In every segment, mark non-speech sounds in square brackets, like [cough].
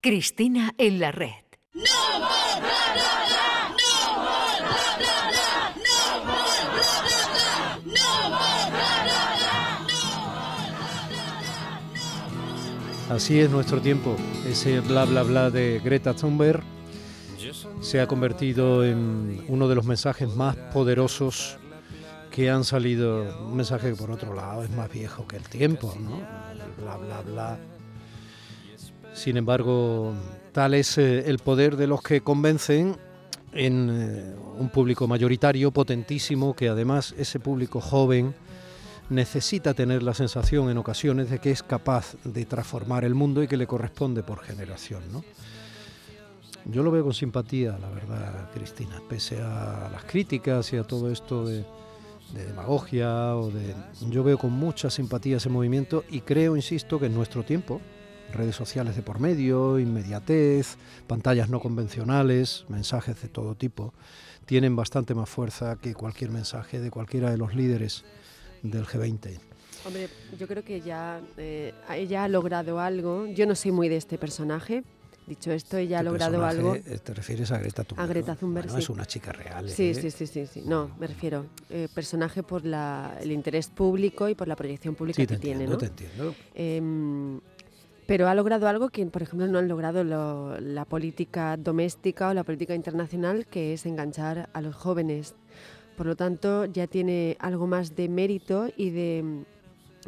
Cristina en la red. Así es nuestro tiempo. Ese bla bla bla de Greta Thunberg se ha convertido en uno de los mensajes más poderosos que han salido. Un mensaje que por otro lado es más viejo que el tiempo, ¿no? Bla bla bla. Sin embargo, tal es eh, el poder de los que convencen en eh, un público mayoritario, potentísimo, que además ese público joven necesita tener la sensación en ocasiones de que es capaz de transformar el mundo y que le corresponde por generación. ¿no? Yo lo veo con simpatía, la verdad, Cristina, pese a las críticas y a todo esto de, de demagogia o de... Yo veo con mucha simpatía ese movimiento y creo, insisto, que en nuestro tiempo, redes sociales de por medio, inmediatez, pantallas no convencionales, mensajes de todo tipo, tienen bastante más fuerza que cualquier mensaje de cualquiera de los líderes del G20. Hombre, yo creo que ya eh, ella ha logrado algo. Yo no soy muy de este personaje. Dicho esto, ella ha Este logrado algo. eh, ¿Te refieres a Greta Thunberg? A Greta ¿no? Thunberg, Bueno, sí. es una chica real. Sí, ¿eh? sí, sí, sí, sí. No, me refiero. eh, personaje por la, el interés público y por la proyección pública Sí, que te tiene, entiendo, ¿no? te entiendo. Em, pero ha logrado algo que, por ejemplo, no han logrado lo- la política doméstica o la política internacional, que es enganchar a los jóvenes. Por lo tanto, ya tiene algo más de mérito y de,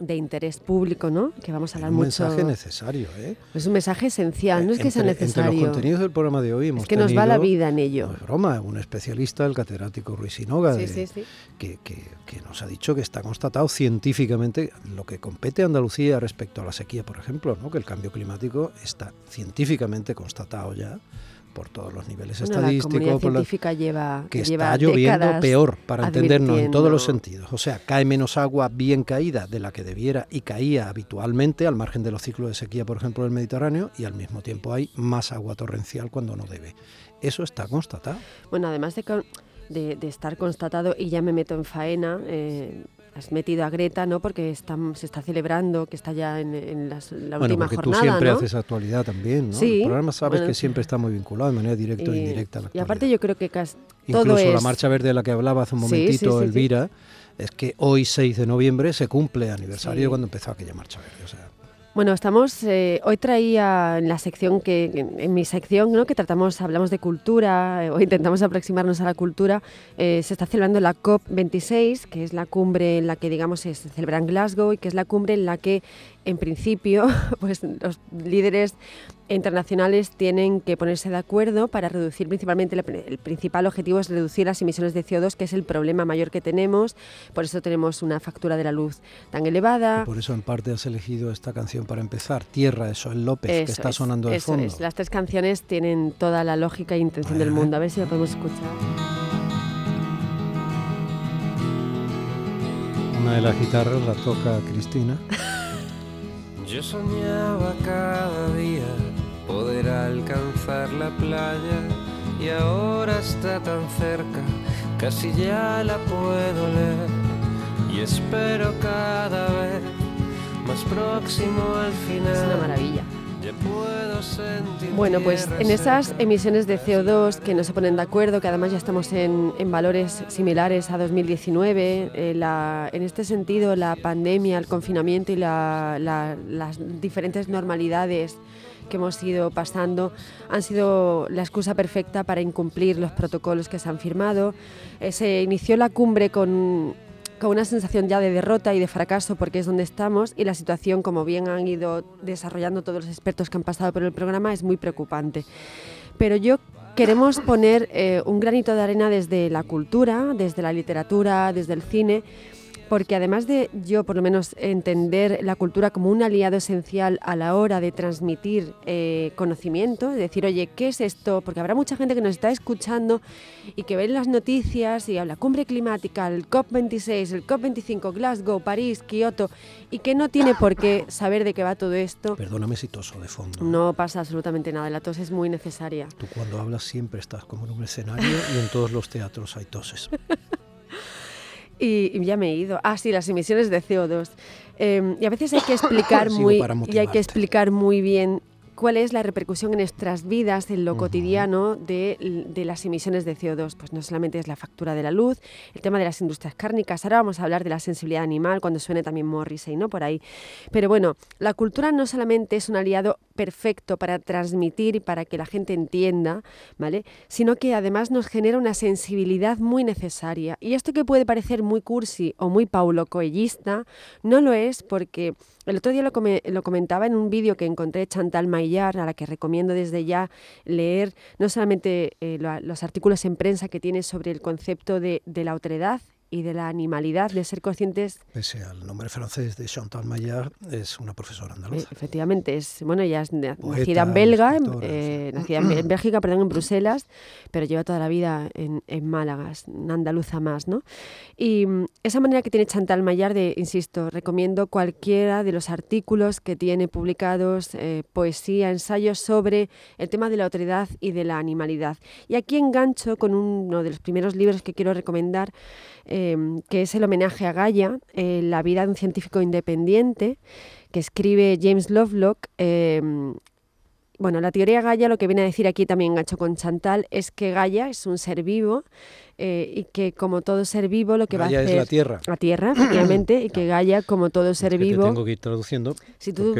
de interés público, ¿no? Que vamos a hablar un mucho. mensaje necesario, ¿eh? Es un mensaje esencial, no es que sea Entre- Entre necesario. los contenidos del programa de hoy hemos Es que nos va la tenido, vida en ello. No es broma, un especialista, el catedrático Ruiz Sinoga, Sí, de- sí, sí. Que, que- que nos ha dicho que está constatado científicamente lo que compete a Andalucía respecto a la sequía, por ejemplo, ¿no? que el cambio climático está científicamente constatado ya por todos los niveles Bueno, la estadísticos, por la- científica lleva, que lleva está lloviendo peor, para entendernos en todos los sentidos. O sea, cae menos agua bien caída de la que debiera y caía habitualmente al margen de los ciclos de sequía, por ejemplo, del Mediterráneo, y al mismo tiempo hay más agua torrencial cuando no debe. Eso está constatado. Bueno, además de, de estar constatado, y ya me meto en faena, eh, has metido a Greta, ¿no? Porque está, se está celebrando, que está ya en, en las- la bueno, última porque jornada, tú siempre ¿no? haces actualidad también, ¿no? Sí, El programa sabes bueno, que siempre está muy vinculado de manera directa o y, indirecta a la y aparte yo creo que cas- todo Incluso la es... Marcha Verde de la que hablaba hace un momentito, sí, sí. Elvira, es que hoy, 6 de noviembre, se cumple aniversario de cuando empezó aquella Marcha Verde. O sea, Bueno, estamos, eh, hoy traía en la sección que, en, mi sección, ¿no? que tratamos, hablamos de cultura, eh, o intentamos aproximarnos a la cultura, eh, se está celebrando la COP26, que es la cumbre en la que, digamos, se celebra en Glasgow y que es la cumbre en la que, en principio, [laughs] pues los líderes internacionales tienen que ponerse de acuerdo para reducir principalmente, el, el principal objetivo es reducir las emisiones de CO2, que es el problema mayor que tenemos, por eso tenemos una factura de la luz tan elevada. y por eso en parte has elegido esta canción para empezar, Tierra de Soel López, que Eso está es, sonando de eso fondo. es. Las tres canciones tienen toda la lógica e intención del mundo. A ver si lo podemos escuchar. Una de las guitarras la toca Cristina. [laughs] Yo soñaba cada día poder alcanzar la playa y ahora está tan cerca, casi ya la puedo leer y espero cada vez más próximo al final. Es una maravilla. Bueno, pues en esas emisiones de CO2 que no se ponen de acuerdo, que además ya estamos en, en valores similares a 2019, eh, la- en este sentido la pandemia, el confinamiento y la- la- las diferentes normalidades que hemos ido pasando han sido la excusa perfecta para incumplir los protocolos que se han firmado. Eh, se inició la cumbre con con una sensación ya de derrota y de fracaso porque es donde estamos y la situación, como bien han ido desarrollando todos los expertos que han pasado por el programa, es muy preocupante. Pero yo queremos poner eh, un granito de arena desde la cultura, desde la literatura, desde el cine, porque además de yo por lo menos entender la cultura como un aliado esencial a la hora de transmitir eh, conocimiento, de decir, oye, ¿qué es esto? Porque habrá mucha gente que nos está escuchando y que ve las noticias y habla cumbre climática, el COP26, el COP25, Glasgow, París, Kioto, y que no tiene por qué saber de qué va todo esto. Perdóname si toso de fondo. No pasa absolutamente nada, la tos es muy necesaria. Tú cuando hablas siempre estás como en un escenario y en todos los teatros hay toses. [laughs] Y, y ya me he ido. Ah, sí, las emisiones de CO2. Eh, y a veces hay que [coughs] explicar muy y hay que explicar muy bien cuál es la repercusión en nuestras vidas, en lo cotidiano, de, de, las emisiones de CO2. Pues no solamente es la factura de la luz, el tema de las industrias cárnicas, ahora vamos a hablar de la sensibilidad animal, cuando suene también Morrissey, ¿no? Por ahí. Pero bueno, la cultura no solamente es un aliado perfecto para transmitir y para que la gente entienda, ¿vale? Sino que además nos genera una sensibilidad muy necesaria. Y esto que puede parecer muy cursi o muy paulo coellista, no lo es porque el otro día lo, lo comentaba en un vídeo que encontré Chantal A la que recomiendo desde ya leer no solamente eh, los artículos en prensa que tiene sobre el concepto de, de la otredad y de la animalidad, de ser conscientes. Pese al nombre francés de Chantal Maillard, es una profesora andaluza. Eh, efectivamente, es, bueno, ella es nacida en Belga, eh, nacida en, [clears throat] Bélgica, perdón, en Bruselas, pero lleva toda la vida en, en Málaga, una andaluza más, ¿no? Y mm, esa manera que tiene Chantal Maillard de, insisto, recomiendo cualquiera de los artículos que tiene publicados, eh, poesía, ensayos sobre el tema de la autoridad y de la animalidad. Y aquí engancho con uno de los primeros libros que quiero recomendar, Em, que es el homenaje a Gaia, eh, la vida de un científico independiente, que escribe James Lovelock. Em, bueno, la teoría Gaia lo que viene a decir aquí también Gacho con Chantal es que Gaia es un ser vivo eh, y que como todo ser vivo lo que va a hacer... es la Tierra. La Tierra, efectivamente, y que Gaia como todo ser vivo... tengo que ir traduciendo. Si tú,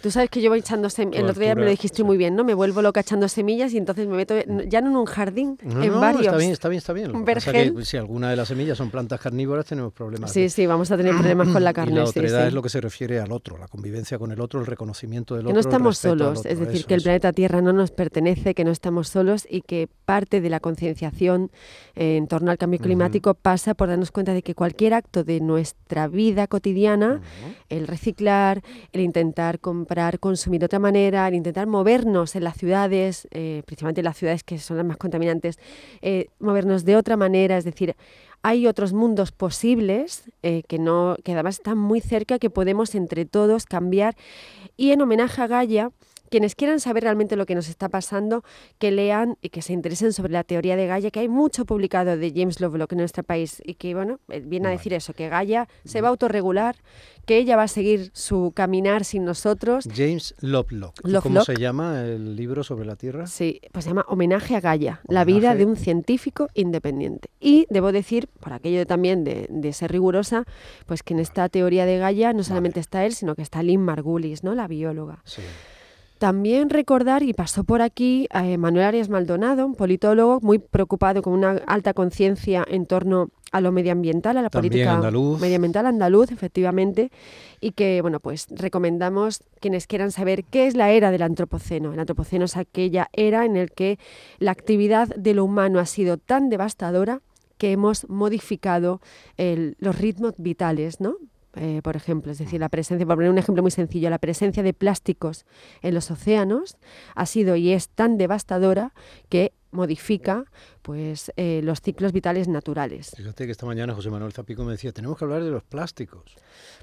tú sabes que yo voy echando semillas, el otro día me lo dijiste muy bien, ¿no? Me vuelvo loca echando semillas y entonces me meto ya no en un jardín, en varios. está bien, está bien, está bien. Lo que que si alguna de las semillas son plantas carnívoras tenemos problemas. Sí, sí, vamos a tener problemas con la carne. Y la otredad es lo que se refiere al otro, la convivencia con el otro, el reconocimiento del otro. Que no estamos solos, es decir, que el planeta Tierra no nos pertenece, que no estamos solos y que parte de la concienciación eh, en torno al cambio climático pasa por darnos cuenta de que cualquier acto de nuestra vida cotidiana, el reciclar, el intentar comprar, consumir de otra manera, el intentar movernos en las ciudades, eh, principalmente en las ciudades que son las más contaminantes, eh, movernos de otra manera, es decir, hay otros mundos posibles eh, que, no, que además están muy cerca, que podemos entre todos cambiar. Y en homenaje a Gaia, quienes quieran saber realmente lo que nos está pasando, que lean y que se interesen sobre la teoría de Gaia, que hay mucho publicado de James Lovelock en nuestro país y que, bueno, viene a decir eso, que Gaia se va a autorregular, que ella va a seguir su caminar sin nosotros. James Lovelock. ¿Cómo se llama el libro sobre la Tierra? Sí, pues se llama Homenaje a Gaia, la vida de un científico independiente. Y debo decir, por aquello también de, ser rigurosa, pues que en esta teoría de Gaia no solamente está él, sino que está Lynn Margulis, ¿no? la bióloga. Sí. También recordar, y pasó por aquí, a Manuel Arias Maldonado, un politólogo muy preocupado con una alta conciencia en torno a lo medioambiental, a la política medioambiental andaluz, efectivamente, y que, bueno, pues recomendamos quienes quieran saber qué es la era del antropoceno. El antropoceno es aquella era en la que la actividad de lo humano ha sido tan devastadora que hemos modificado los ritmos vitales, ¿no? Eh, por ejemplo, es decir, la presencia, por poner un ejemplo muy sencillo, la presencia de plásticos en los océanos ha sido y es tan devastadora que modifica pues eh, los ciclos vitales naturales. Fíjate que esta mañana José Manuel Zapico me decía, tenemos que hablar de los plásticos.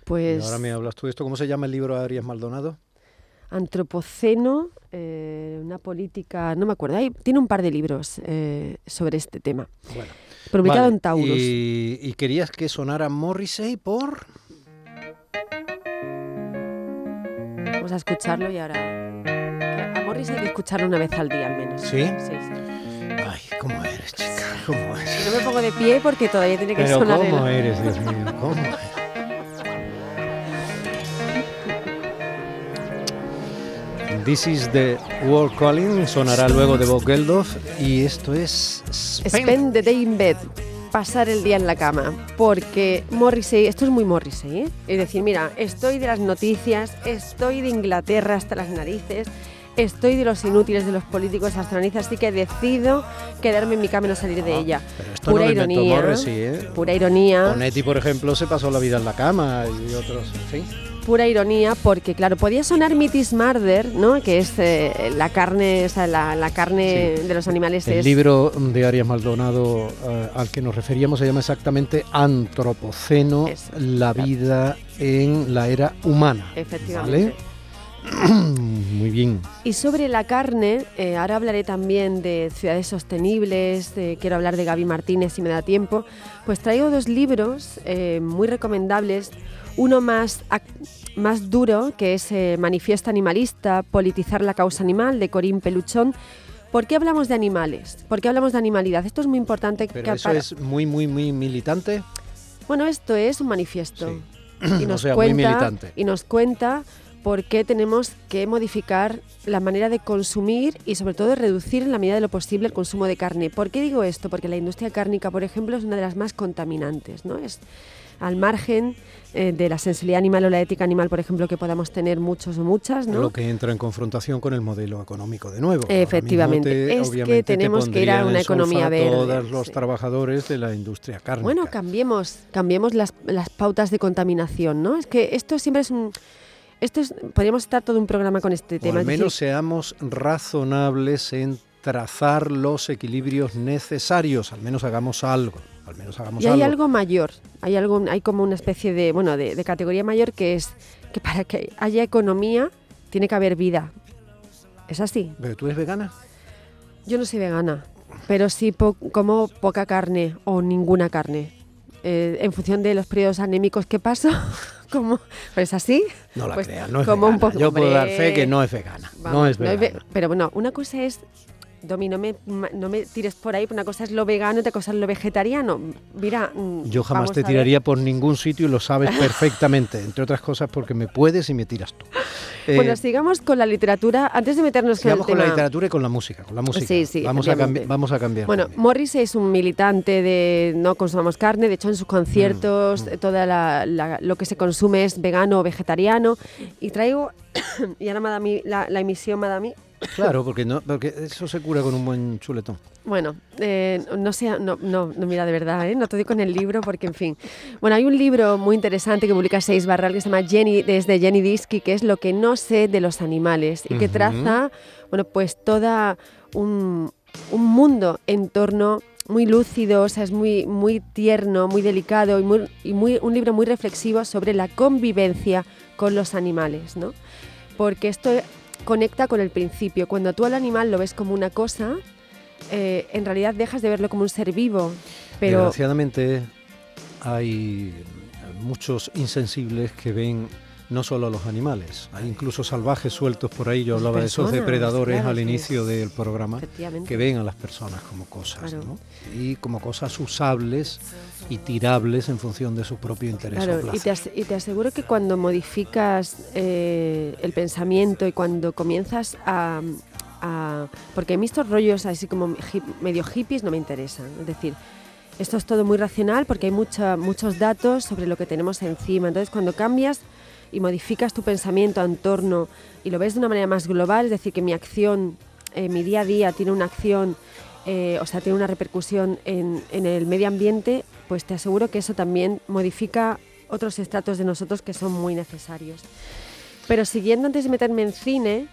Pues... Y ahora me hablas tú de esto. ¿Cómo se llama el libro de Arias Maldonado? Antropoceno, eh, una política, no me acuerdo, tiene un par de libros sobre este tema. Bueno, publicado en Taurus. Y, y, querías que sonara Morrissey por... a escucharlo y ahora... A Morris hay que escucharlo una vez al día al menos. ¿Sí? Sí, sí. Ay, ¿cómo eres, chica? ¿Cómo eres? no me pongo de pie porque todavía tiene que Pero sonar ¿cómo eres, Dios mío? ¿Cómo eres? This is the World Calling, sonará luego de Bob Geldof y esto es Spend the Day in Bed pasar el día en la cama, porque Morrissey, esto es muy Morrissey, ¿eh? es decir, mira, estoy de las noticias, estoy de Inglaterra hasta las narices, estoy de los inútiles de los políticos hasta las narices, así que decido quedarme en mi cama y no salir de ah, ella. pura ironía, Morrissey, ¿eh? pura ironía. Onetti, por ejemplo, se pasó la vida en la cama y otros, ¿sí? Pura ironía porque, claro, podía sonar Mitis Murder, ¿no? que es eh, la carne, o sea, la, carne de los animales. El libro de Arias Maldonado eh, al que nos referíamos se llama exactamente Antropoceno, la vida en la era humana. Efectivamente. [clears throat] Muy bien. Y sobre la carne, eh, ahora hablaré también de ciudades sostenibles, quiero hablar de Gaby Martínez si me da tiempo, pues traigo dos libros muy recomendables Uno más, más duro, que es eh, Manifiesto Animalista, Politizar la causa animal, de Corín Peluchón. ¿Por qué hablamos de animales? ¿Por qué hablamos de animalidad? Esto es muy importante. Pero eso es muy, muy, muy militante. Bueno, esto es un manifiesto. Y [clears throat] nos cuenta, Y nos cuenta por qué tenemos que modificar la manera de consumir y sobre todo reducir en la medida de lo posible el consumo de carne. ¿Por qué digo esto? Porque la industria cárnica, por ejemplo, es una de las más contaminantes, ¿no? Es al margen eh, de la sensibilidad animal o la ética animal, por ejemplo, que podamos tener muchos o muchas, ¿no? Lo que entra en confrontación con el modelo económico de nuevo. Efectivamente, es que tenemos que ir a una economía verde. Todos los trabajadores de la industria cárnica. Bueno, cambiemos, cambiemos las, las pautas de contaminación, ¿no? Es que esto siempre es un esto es, podríamos estar todo un programa con este tema. al menos seamos razonables en trazar los equilibrios necesarios, al menos hagamos algo. Al menos hagamos y hay algo. mayor, hay algo, hay como una especie de, bueno, de, categoría mayor que es que para que haya economía tiene que haber vida. ¿Es así? ¿Pero tú eres vegana? Yo no soy vegana, pero sí como poca carne o ninguna carne. Eh, en función de los periodos anémicos que paso, [laughs] como, ¿es así? No la pues, no es vegana. Yo puedo dar fe que no es vegana. no es vegana. pero bueno, una cosa es Domi, no me, no me tires por ahí, una cosa es lo vegano otra cosa es lo vegetariano. Mira, mm, yo jamás te tiraría por ningún sitio y lo sabes perfectamente, entre otras cosas porque me puedes y me tiras tú. bueno, eh, sigamos con la literatura, antes de meternos con el con la literatura y con la música, con la música. Sí, sí, vamos, a vamos a cambiar. Bueno, Morris es un militante de no consumamos carne, de hecho en sus conciertos mm, mm. toda la, lo que se consume es vegano o vegetariano y traigo, [coughs] y ahora me la, la emisión me Claro, porque, no, porque eso se cura con un buen chuletón. Bueno, eh, no sea, no, no, no, mira, de verdad, ¿eh? no te digo con el libro porque, en fin. Bueno, hay un libro muy interesante que publica Seis Barral que se llama Jenny, desde Jenny Disky, que es Lo que no sé de los animales y que traza, bueno, pues toda un, un mundo en torno muy lúcido, o sea, es muy, muy tierno, muy delicado y, muy, y muy, un libro muy reflexivo sobre la convivencia con los animales, ¿no? Porque esto conecta con el principio. Cuando tú al animal lo ves como una cosa, eh, en realidad dejas de verlo como un ser vivo. Pero... Desgraciadamente hay muchos insensibles que ven no solo a los animales, hay incluso salvajes sueltos por ahí. Yo hablaba de esos depredadores al inicio del programa que ven a las personas como cosas y como cosas usables y tirables en función de su propio interés. y, te y, te aseguro que cuando modificas eh, el pensamiento y cuando comienzas a, porque a mí estos rollos así como medio hippies no me interesan. Es decir, esto es todo muy racional porque hay mucha, muchos datos sobre lo que tenemos encima. Entonces, cuando cambias y modificas tu pensamiento en torno y lo ves de una manera más global, es decir, que mi acción, eh, mi día a día tiene una acción, eh, o sea, tiene una repercusión en, en, el medio ambiente, pues te aseguro que eso también modifica otros estratos de nosotros que son muy necesarios. Pero siguiendo antes de meterme en cine,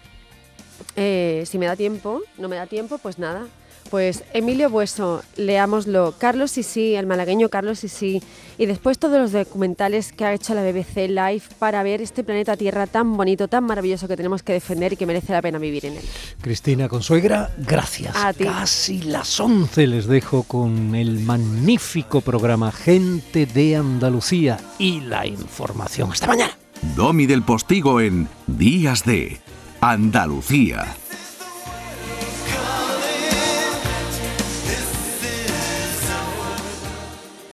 eh, si me da tiempo, no me da tiempo, pues nada, pues Emilio Bueso, leámoslo. Carlos sí, el malagueño Carlos sí, Y después todos los documentales que ha hecho la BBC Live para ver este planeta Tierra tan bonito, tan maravilloso que tenemos que defender y que merece la pena vivir en él. Cristina Consuegra, gracias. A ti. Casi las 11 les dejo con el magnífico programa Gente de Andalucía y la información. Hasta mañana. Domi del Postigo en Días de Andalucía.